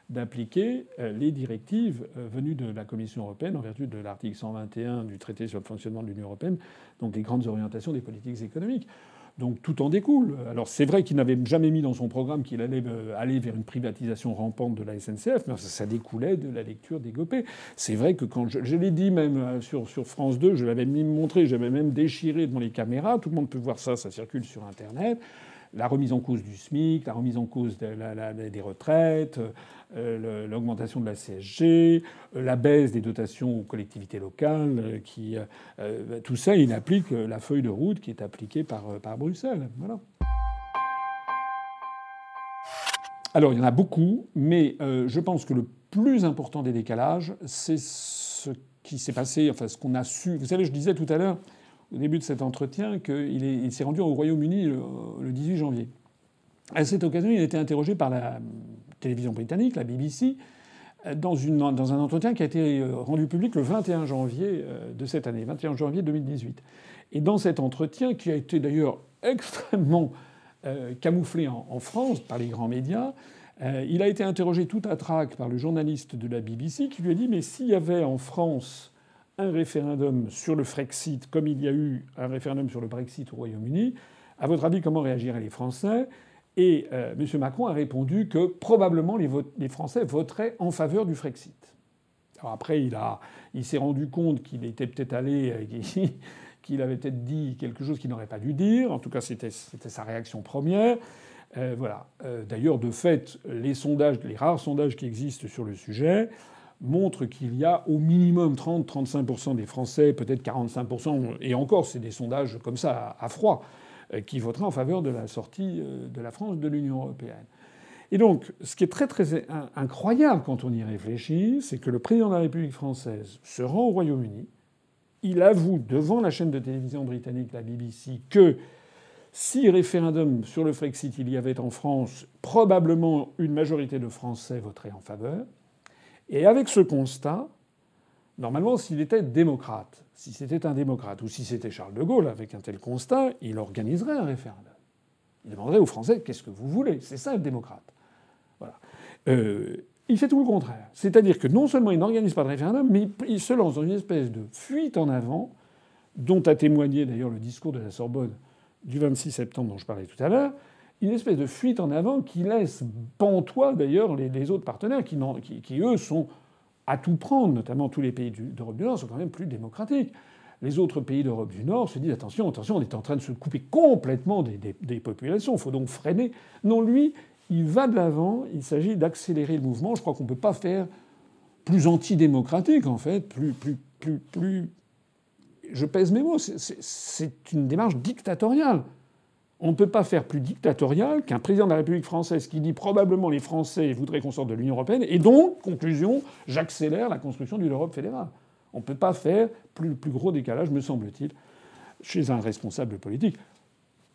d'appliquer euh, les directives euh, venues de la Commission européenne en vertu de l'article 121 du traité sur le fonctionnement de l'Union européenne, donc les grandes orientations des politiques économiques. Donc tout en découle. Alors c'est vrai qu'il n'avait jamais mis dans son programme qu'il allait euh, aller vers une privatisation rampante de la SNCF, mais ça, découlait de la lecture des Gopé. C'est vrai que quand je, l'ai dit même sur, sur France 2, je l'avais même montré, j'avais même déchiré devant les caméras, tout le monde peut voir ça, ça circule sur Internet la remise en cause du SMIC, la remise en cause des retraites, euh, l'augmentation de la CSG, euh, la baisse des dotations aux collectivités locales, euh, tout ça, il applique la feuille de route qui est appliquée par, par Bruxelles. Alors, il y en a beaucoup, mais je pense que le plus important des décalages, c'est ce qui s'est passé, enfin ce qu'on a su. Vous savez, je disais tout à l'heure, au début de cet entretien, qu'il s'est rendu au Royaume-Uni le, le 18 janvier. À cette occasion, il a été interrogé par la télévision britannique, la BBC, dans, un entretien qui a été euh, rendu public le 21 janvier euh, de cette année, 21 janvier 2018. Et dans cet entretien, qui a été d'ailleurs extrêmement euh, camouflé en, France par les grands médias, il a été interrogé tout à trac par le journaliste de la BBC qui lui a dit Mais s'il y avait en France un référendum sur le Frexit, comme il y a eu un référendum sur le Brexit au Royaume-Uni, à votre avis, comment réagiraient les Français? Et euh, M. Macron a répondu que probablement les, Français voteraient en faveur du Frexit. Alors après, il, il s'est rendu compte qu'il était peut-être allé, euh, [laughs] qu'il avait peut-être dit quelque chose qu'il n'aurait pas dû dire. En tout cas, c'était sa réaction première. Euh, voilà. D'ailleurs, de fait, les sondages, les rares sondages qui existent sur le sujet, montrent qu'il y a au minimum 30-35% des Français, peut-être 45%, et encore, c'est des sondages comme ça, à froid, euh, qui voterait en faveur de la sortie euh, de la France de l'Union européenne. Et donc, ce qui est très très incroyable quand on y réfléchit, c'est que le président de la République française se rend au Royaume-Uni, il avoue devant la chaîne de télévision britannique, la BBC, que si référendum sur le Frexit il y avait en France, probablement une majorité de Français voterait en faveur. Et avec ce constat, Normalement, s'il était démocrate, si c'était un démocrate, ou si c'était Charles de Gaulle avec un tel constat, il organiserait un référendum. Il demanderait aux Français qu'est-ce que vous voulez? C'est ça le démocrate. Voilà. Euh, il fait tout le contraire. C'est-à-dire que non seulement il n'organise pas de référendum, mais il se lance dans une espèce de fuite en avant, dont a témoigné d'ailleurs le discours de la Sorbonne du 26 septembre dont je parlais tout à l'heure. Une espèce de fuite en avant qui laisse pantois d'ailleurs les, autres partenaires qui, eux, sont à tout prendre, notamment tous les pays d'Europe du Nord, sont quand même plus démocratiques. Les autres pays d'Europe du Nord se disent attention, attention, on est en train de se couper complètement des, des populations, il faut donc freiner. Non, lui, il va de l'avant, il s'agit d'accélérer le mouvement. Je crois qu'on ne peut pas faire plus antidémocratique, en fait, plus, plus, plus, plus. Je pèse mes mots, c'est une démarche dictatoriale. On ne peut pas faire plus dictatorial qu'un président de la République française qui dit probablement les Français voudraient qu'on sorte de l'Union européenne, et donc, conclusion, j'accélère la construction d'une Europe fédérale. On ne peut pas faire plus, gros décalage, me semble-t-il, chez un responsable politique.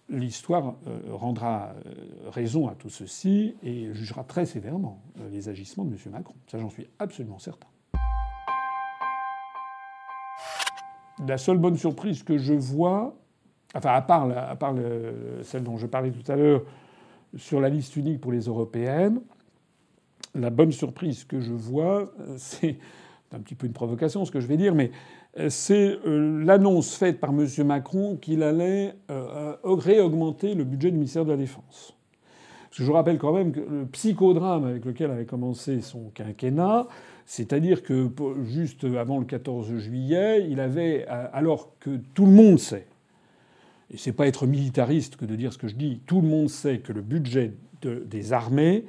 L'histoire euh, rendra euh, raison à tout ceci et jugera très sévèrement euh, les agissements de M. Macron. Ça, j'en suis absolument certain. La seule bonne surprise que je vois, enfin à part, celle dont je parlais tout à l'heure sur la liste unique pour les européennes, la bonne surprise que je vois, c'est un petit peu une provocation ce que je vais dire, mais c'est euh, l'annonce faite par M. Macron qu'il allait euh, réaugmenter le budget du ministère de la Défense. je rappelle quand même que le psychodrame avec lequel avait commencé son quinquennat, c'est-à-dire que juste avant le 14 juillet, il avait, alors que tout le monde sait, et c'est pas être militariste que de dire ce que je dis, tout le monde sait que le budget des armées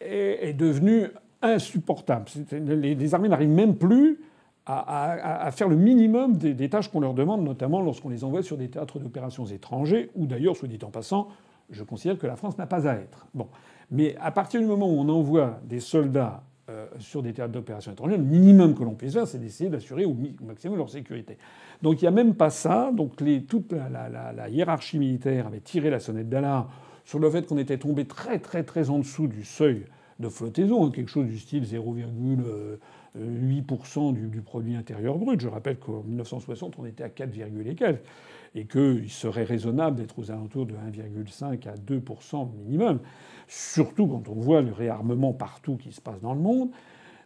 est, devenu insupportable. Les, armées n'arrivent même plus à, faire le minimum des, tâches qu'on leur demande, notamment lorsqu'on les envoie sur des théâtres d'opérations étrangers, où d'ailleurs, soit dit en passant, je considère que la France n'a pas à être. Bon. Mais à partir du moment où on envoie des soldats euh, sur des théâtres d'opérations étrangères, le minimum que l'on puisse faire, c'est d'essayer d'assurer au, maximum leur sécurité. Donc il n'y a même pas ça. Donc toute la, hiérarchie militaire avait tiré la sonnette d'alarme sur le fait qu'on était tombé très très très en dessous du seuil de flottaison, hein, quelque chose du style 0,8% euh, du, du, produit intérieur brut. Je rappelle qu'en 1960, on était à 4, et quelques, et qu'il serait raisonnable d'être aux alentours de 1,5 à 2% minimum, surtout quand on voit le réarmement partout qui se passe dans le monde.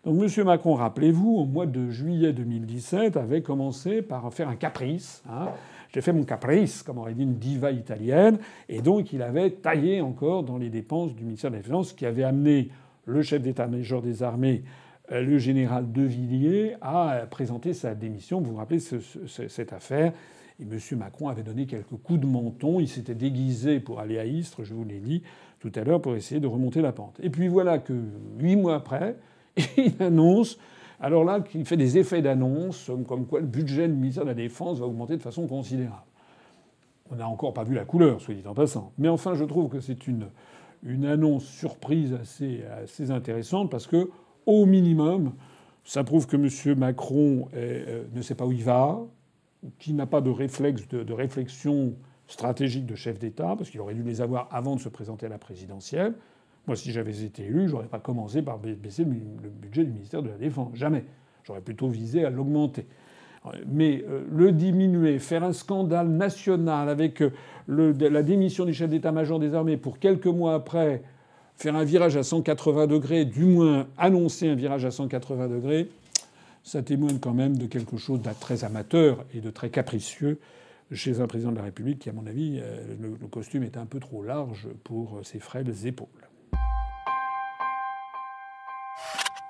Donc M. Macron, rappelez-vous, au mois de juillet 2017, avait commencé par faire un caprice. Hein. J'ai fait mon caprice, comme aurait dit une diva italienne. Et donc, il avait taillé encore dans les dépenses du ministère de la Défense, qui avait amené le chef d'état-major des armées, euh, le général De Villiers, à présenter sa démission. Vous vous rappelez cette affaire? Et M. Macron avait donné quelques coups de menton. Il s'était déguisé pour aller à Istres, je vous l'ai dit tout à l'heure, pour essayer de remonter la pente. Et puis voilà que huit mois après, [laughs] il annonce, alors là, qu'il fait des effets d'annonce, comme quoi le budget du ministère de la Défense va augmenter de façon considérable. On n'a encore pas vu la couleur, soit dit en passant. Mais enfin, je trouve que c'est une, une annonce surprise assez, assez intéressante parce que, au minimum, ça prouve que M. Macron euh, ne sait pas où il va, qu'il n'a pas de réflexe, de, réflexion stratégique de chef d'État, parce qu'il aurait dû les avoir avant de se présenter à la présidentielle. Moi, si j'avais été élu, j'aurais pas commencé par baisser le budget du ministère de la Défense. Jamais. J'aurais plutôt visé à l'augmenter. Mais euh, le diminuer, faire un scandale national avec euh, la démission du chef d'état-major des armées pour quelques mois après faire un virage à 180 degrés, du moins annoncer un virage à 180 degrés, ça témoigne quand même de quelque chose de très amateur et de très capricieux chez un président de la République qui, à mon avis, euh, le costume est un peu trop large pour ses frêles épaules.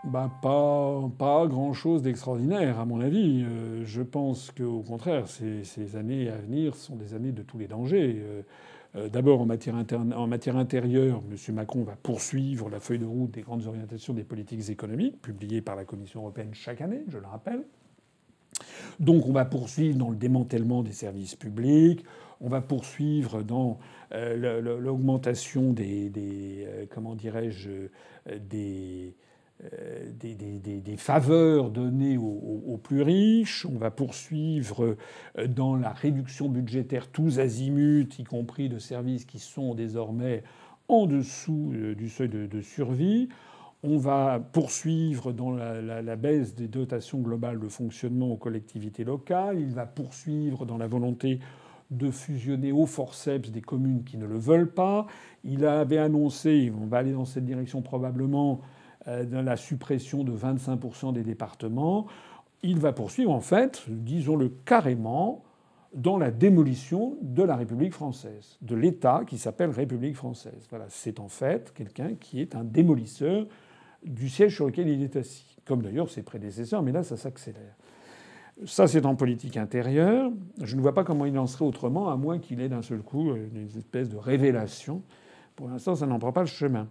Bah, pas, grand-chose d'extraordinaire, à mon avis. Euh, je pense qu'au contraire, ces, années à venir sont des années de tous les dangers. Euh, euh, d'abord, en matière, en matière intérieure, M. Macron va poursuivre la feuille de route des grandes orientations des politiques économiques, publiée par la Commission européenne chaque année, je le rappelle. Donc on va poursuivre dans le démantèlement des services publics, on va poursuivre dans l'augmentation des, des comment dirais-je, des euh, des, faveurs données aux, plus riches. On va poursuivre euh, dans la réduction budgétaire tous azimuts, y compris de services qui sont désormais en dessous euh, du seuil de, survie. On va poursuivre dans la, baisse des dotations globales de fonctionnement aux collectivités locales. Il va poursuivre dans la volonté de fusionner au forceps des communes qui ne le veulent pas. Il avait annoncé, on va aller dans cette direction probablement, dans la suppression de 25% des départements. Il va poursuivre, en fait, disons-le carrément, dans la démolition de la République française, de l'État qui s'appelle République française. Voilà, c'est en fait quelqu'un qui est un démolisseur du siège sur lequel il est assis, comme d'ailleurs ses prédécesseurs, mais là ça s'accélère. Ça, c'est en politique intérieure. Je ne vois pas comment il en serait autrement, à moins qu'il ait d'un seul coup une espèce de révélation. Pour l'instant, ça n'en prend pas le chemin.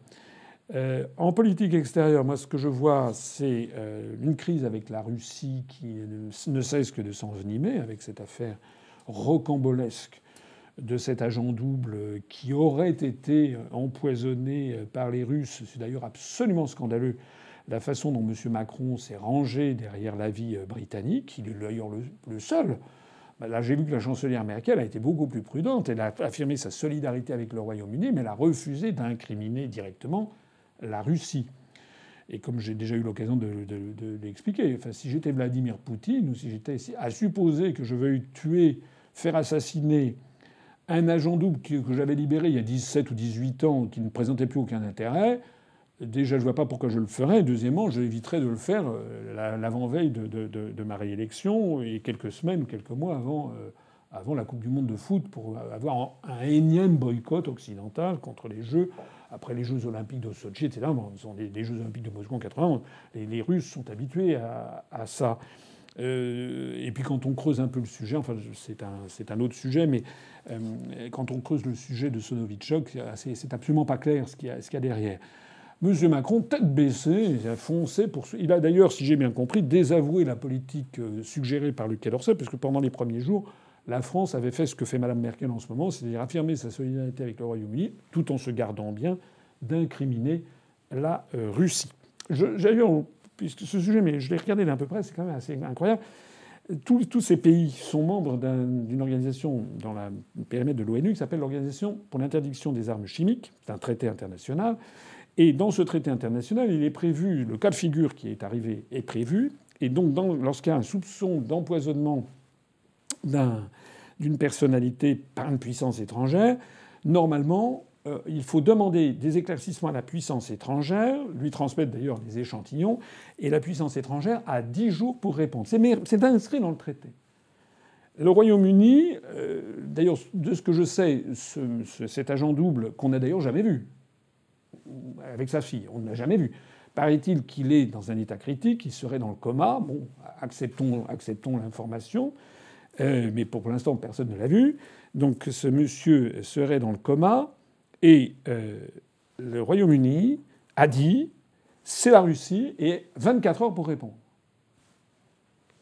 Euh, en politique extérieure, moi, ce que je vois, c'est euh, une crise avec la Russie qui ne cesse que de s'envenimer avec cette affaire rocambolesque de cet agent double qui aurait été empoisonné par les Russes. C'est d'ailleurs absolument scandaleux la façon dont M. Macron s'est rangé derrière l'avis britannique. Il est d'ailleurs le, seul. Bah, là, j'ai vu que la chancelière Merkel a été beaucoup plus prudente. Elle a affirmé sa solidarité avec le Royaume-Uni, mais elle a refusé d'incriminer directement la Russie. Et comme j'ai déjà eu l'occasion de, l'expliquer, enfin, si j'étais Vladimir Poutine ou si j'étais à supposer que je veuille tuer faire assassiner un agent double que j'avais libéré il y a 17 ou 18 ans qui ne présentait plus aucun intérêt, déjà je vois pas pourquoi je le ferais. Deuxièmement, j'éviterais de le faire euh, l'avant-veille de, ma réélection et quelques semaines quelques mois avant, euh, avant la Coupe du Monde de foot pour avoir un énième boycott occidental contre les Jeux. Après les Jeux olympiques de Sochi, etc. Bon, sont les, Jeux olympiques de Moscou en 80. Les, Russes sont habitués à, ça. Euh, et puis quand on creuse un peu le sujet, enfin c'est un, un, autre sujet, mais euh, quand on creuse le sujet de Sonovichok, c'est absolument pas clair ce qu'il y, a derrière. Monsieur Macron, tête baissée, il a foncé pour. Il a d'ailleurs, si j'ai bien compris, désavoué la politique euh, suggérée par le Quai d'Orsay, parce que pendant les premiers jours, la France avait fait ce que fait Mme Merkel en ce moment, c'est-à-dire affirmer sa solidarité avec le Royaume-Uni, tout en se gardant bien d'incriminer la Russie. D'ailleurs, puisque ce sujet, mais je l'ai regardé d'un peu près, c'est quand même assez incroyable. Tous, ces pays sont membres d'une organisation dans le périmètre de l'ONU qui s'appelle l'Organisation pour l'interdiction des armes chimiques. C'est un traité international. Et dans ce traité international, il est prévu, le cas de figure qui est arrivé est prévu. Et donc, lorsqu'il y a un soupçon d'empoisonnement d'une personnalité par une puissance étrangère, normalement, euh, il faut demander des éclaircissements à la puissance étrangère, lui transmettre d'ailleurs des échantillons, et la puissance étrangère a dix jours pour répondre. C'est inscrit dans le traité. Le Royaume-Uni, euh, d'ailleurs, de ce que je sais, cet agent double, qu'on n'a d'ailleurs jamais vu, avec sa fille, on ne l'a jamais vu. Paraît-il qu'il est dans un état critique, il serait dans le coma. Bon, acceptons l'information, euh, mais pour l'instant, personne ne l'a vu. Donc ce monsieur serait dans le coma. Et euh, le Royaume-Uni a dit c'est la Russie et 24 heures pour répondre.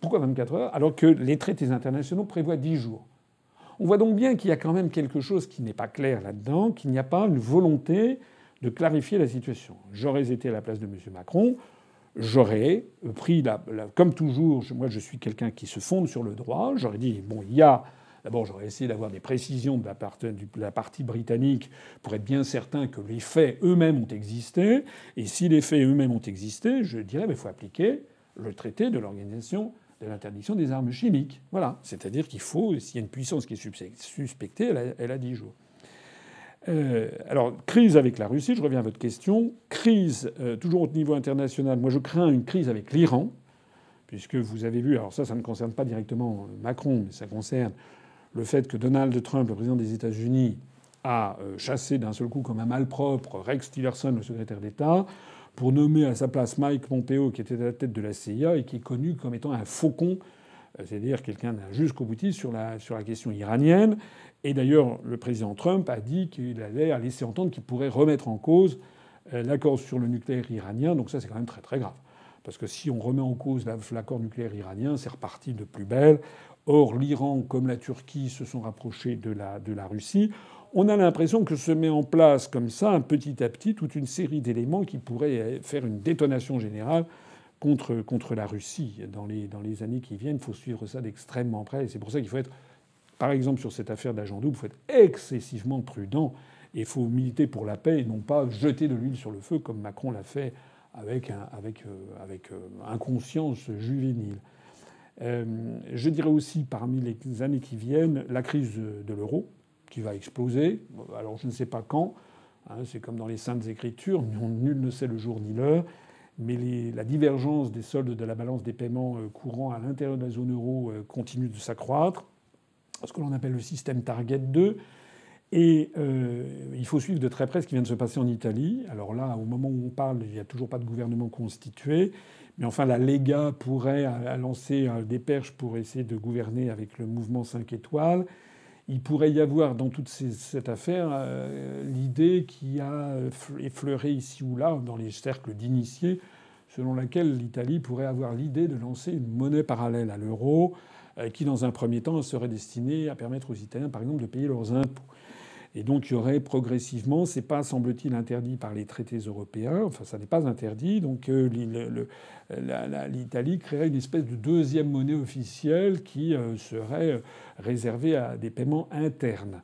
Pourquoi 24 heures alors que les traités internationaux prévoient 10 jours? On voit donc bien qu'il y a quand même quelque chose qui n'est pas clair là-dedans, qu'il n'y a pas une volonté de clarifier la situation. J'aurais été à la place de M. Macron, j'aurais pris, la, comme toujours, moi je suis quelqu'un qui se fonde sur le droit, j'aurais dit, bon, il y a D'abord, j'aurais essayé d'avoir des précisions de la, partie, britannique pour être bien certain que les faits eux-mêmes ont existé. Et si les faits eux-mêmes ont existé, je dirais qu'il faut appliquer le traité de l'organisation de l'interdiction des armes chimiques. Voilà. C'est-à-dire qu'il faut, s'il y a une puissance qui est suspectée, elle a, dix jours. Euh, alors, crise avec la Russie, je reviens à votre question. Crise, euh, toujours au niveau international, moi je crains une crise avec l'Iran, puisque vous avez vu, alors ça, ça ne concerne pas directement Macron, mais ça concerne le fait que Donald Trump, le président des États-Unis, a euh, chassé d'un seul coup comme un malpropre Rex Tillerson, le secrétaire d'État, pour nommer à sa place Mike Pompeo, qui était à la tête de la CIA et qui est connu comme étant un faucon, c'est-à-dire quelqu'un jusqu'au boutiste sur la, sur la question iranienne. Et d'ailleurs, le président Trump a dit qu'il allait laisser entendre qu'il pourrait remettre en cause euh, l'accord sur le nucléaire iranien. Donc ça, c'est quand même très très grave. Parce que si on remet en cause l'accord nucléaire iranien, c'est reparti de plus belle. Or, l'Iran comme la Turquie se sont rapprochés de la, de la Russie. On a l'impression que se met en place comme ça, petit à petit, toute une série d'éléments qui pourraient faire une détonation générale contre, contre la Russie dans les, dans les années qui viennent. Il faut suivre ça d'extrêmement près. Et c'est pour ça qu'il faut être, par exemple, sur cette affaire d'agent double, il faut être excessivement prudent. Et il faut militer pour la paix et non pas jeter de l'huile sur le feu comme Macron l'a fait avec, avec, euh, avec euh, inconscience juvénile. Euh, je dirais aussi, parmi les années qui viennent, la crise de l'euro, qui va exploser. Alors je ne sais pas quand, hein, c'est comme dans les Saintes Écritures, nul ne sait le jour ni l'heure, mais la divergence des soldes de la balance des paiements euh, courants à l'intérieur de la zone euro euh, continue de s'accroître. ce que l'on appelle le système Target 2. Et euh, il faut suivre de très près ce qui vient de se passer en Italie. Alors là, au moment où on parle, il n'y a toujours pas de gouvernement constitué. Mais enfin, la Lega pourrait lancer des perches pour essayer de gouverner avec le mouvement 5 étoiles. Il pourrait y avoir dans toute cette affaire euh, l'idée qui a effleuré ici ou là dans les cercles d'initiés, selon laquelle l'Italie pourrait avoir l'idée de lancer une monnaie parallèle à l'euro, euh, qui dans un premier temps serait destinée à permettre aux Italiens, par exemple, de payer leurs impôts. Et donc il y aurait progressivement, c'est pas semble-t-il interdit par les traités européens, enfin ça n'est pas interdit, donc euh, l'Italie créerait une espèce de deuxième monnaie officielle qui euh, serait réservée à des paiements internes.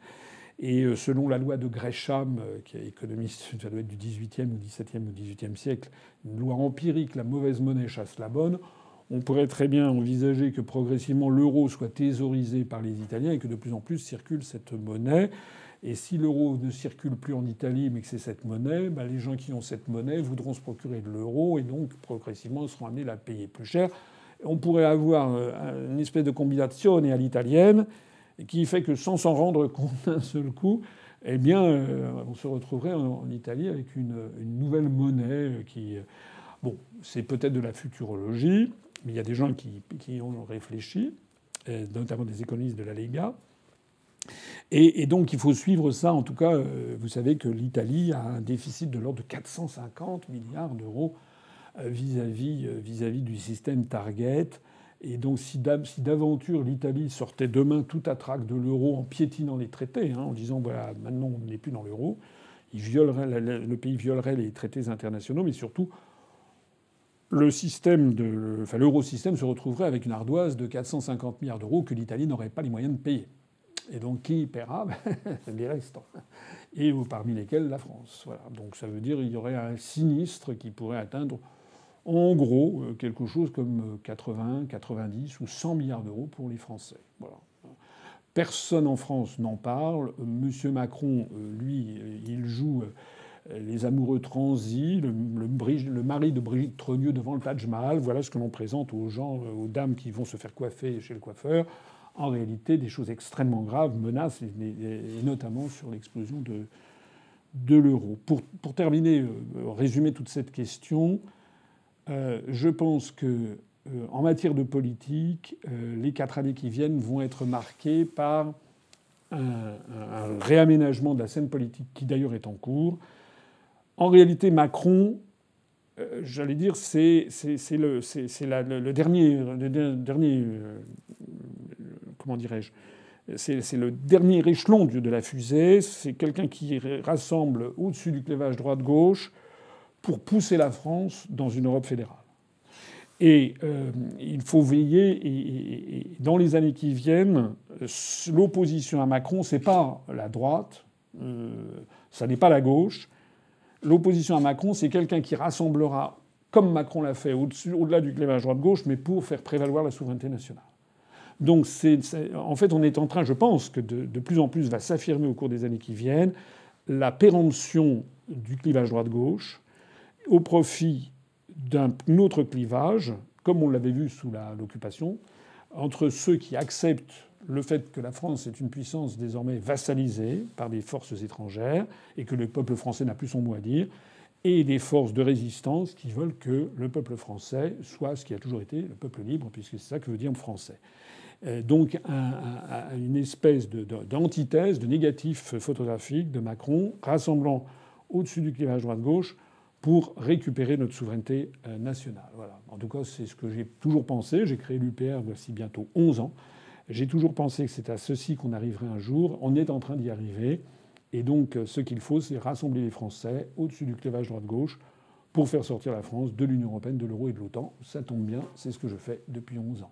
Et euh, selon la loi de Gresham, qui est économiste, ça doit être du XVIIIe ou XVIIe ou XVIIIe siècle, une loi empirique, la mauvaise monnaie chasse la bonne, on pourrait très bien envisager que progressivement l'euro soit thésaurisé par les Italiens et que de plus en plus circule cette monnaie. Et si l'euro ne circule plus en Italie, mais que c'est cette monnaie, bah, les gens qui ont cette monnaie voudront se procurer de l'euro et donc progressivement seront amenés à la payer plus cher. On pourrait avoir euh, une espèce de combinaison à l'italienne qui fait que sans s'en rendre compte [laughs] d'un seul coup, eh bien, euh, on se retrouverait en, Italie avec une, nouvelle monnaie qui. Bon, c'est peut-être de la futurologie, mais il y a des gens qui, ont réfléchi, euh, notamment des économistes de la Lega. Et, donc il faut suivre ça. En tout cas, euh, vous savez que l'Italie a un déficit de l'ordre de 450 milliards d'euros euh, vis-à-vis euh, vis-à-vis du système Target. Et donc si d'aventure l'Italie sortait demain tout à trac de l'euro en piétinant les traités, hein, en disant voilà maintenant on n'est plus dans l'euro, le pays violerait les traités internationaux, mais surtout le système l'eurosystème se retrouverait avec une ardoise de 450 milliards d'euros que l'Italie n'aurait pas les moyens de payer. Et donc qui paiera [laughs] Les restants. Et parmi lesquels la France. Voilà. Donc ça veut dire qu'il y aurait un sinistre qui pourrait atteindre en gros euh, quelque chose comme 80, 90 ou 100 milliards d'euros pour les Français. Voilà. Personne en France n'en parle. Monsieur Macron, euh, lui, il joue euh, les amoureux transis, le, le, mari de Brigitte Trogneux devant le Taj Mahal. Voilà ce que l'on présente aux gens, aux dames qui vont se faire coiffer chez le coiffeur en réalité des choses extrêmement graves menacent, et, notamment sur l'explosion de, l'euro. Pour, terminer, euh, résumer toute cette question, euh, je pense que euh, en matière de politique, les quatre années qui viennent vont être marquées par un, réaménagement de la scène politique qui d'ailleurs est en cours. En réalité, Macron j'allais dire, c'est le, dernier, le dernier comment dirais-je c'est le dernier échelon de la fusée. C'est quelqu'un qui rassemble au-dessus du clivage droite-gauche pour pousser la France dans une Europe fédérale. Et euh, il faut veiller, dans les années qui viennent, l'opposition à Macron, c'est pas la droite, euh, ça n'est pas la gauche. L'opposition à Macron, c'est quelqu'un qui rassemblera, comme Macron l'a fait, au-delà du clivage droite-gauche, mais pour faire prévaloir la souveraineté nationale. Donc, en fait, on est en train, je pense, que de, plus en plus va s'affirmer au cours des années qui viennent la péremption du clivage droite-gauche au profit d'un autre clivage, comme on l'avait vu sous l'occupation, entre ceux qui acceptent le fait que la France est une puissance désormais vassalisée par des forces étrangères et que le peuple français n'a plus son mot à dire, et des forces de résistance qui veulent que le peuple français soit ce qui a toujours été le peuple libre, puisque c'est ça que veut dire français. Euh, donc une espèce d'antithèse, de, négatif photographique de Macron, rassemblant au-dessus du clivage droite-gauche pour récupérer notre souveraineté euh, nationale. Voilà. En tout cas, c'est ce que j'ai toujours pensé. J'ai créé l'UPR voici bientôt 11 ans. J'ai toujours pensé que c'est à ceci qu'on arriverait un jour. On est en train d'y arriver. Et donc, ce qu'il faut, c'est rassembler les Français au-dessus du clivage droite-gauche pour faire sortir la France de l'Union européenne, de l'euro et de l'OTAN. Ça tombe bien, c'est ce que je fais depuis 11 ans.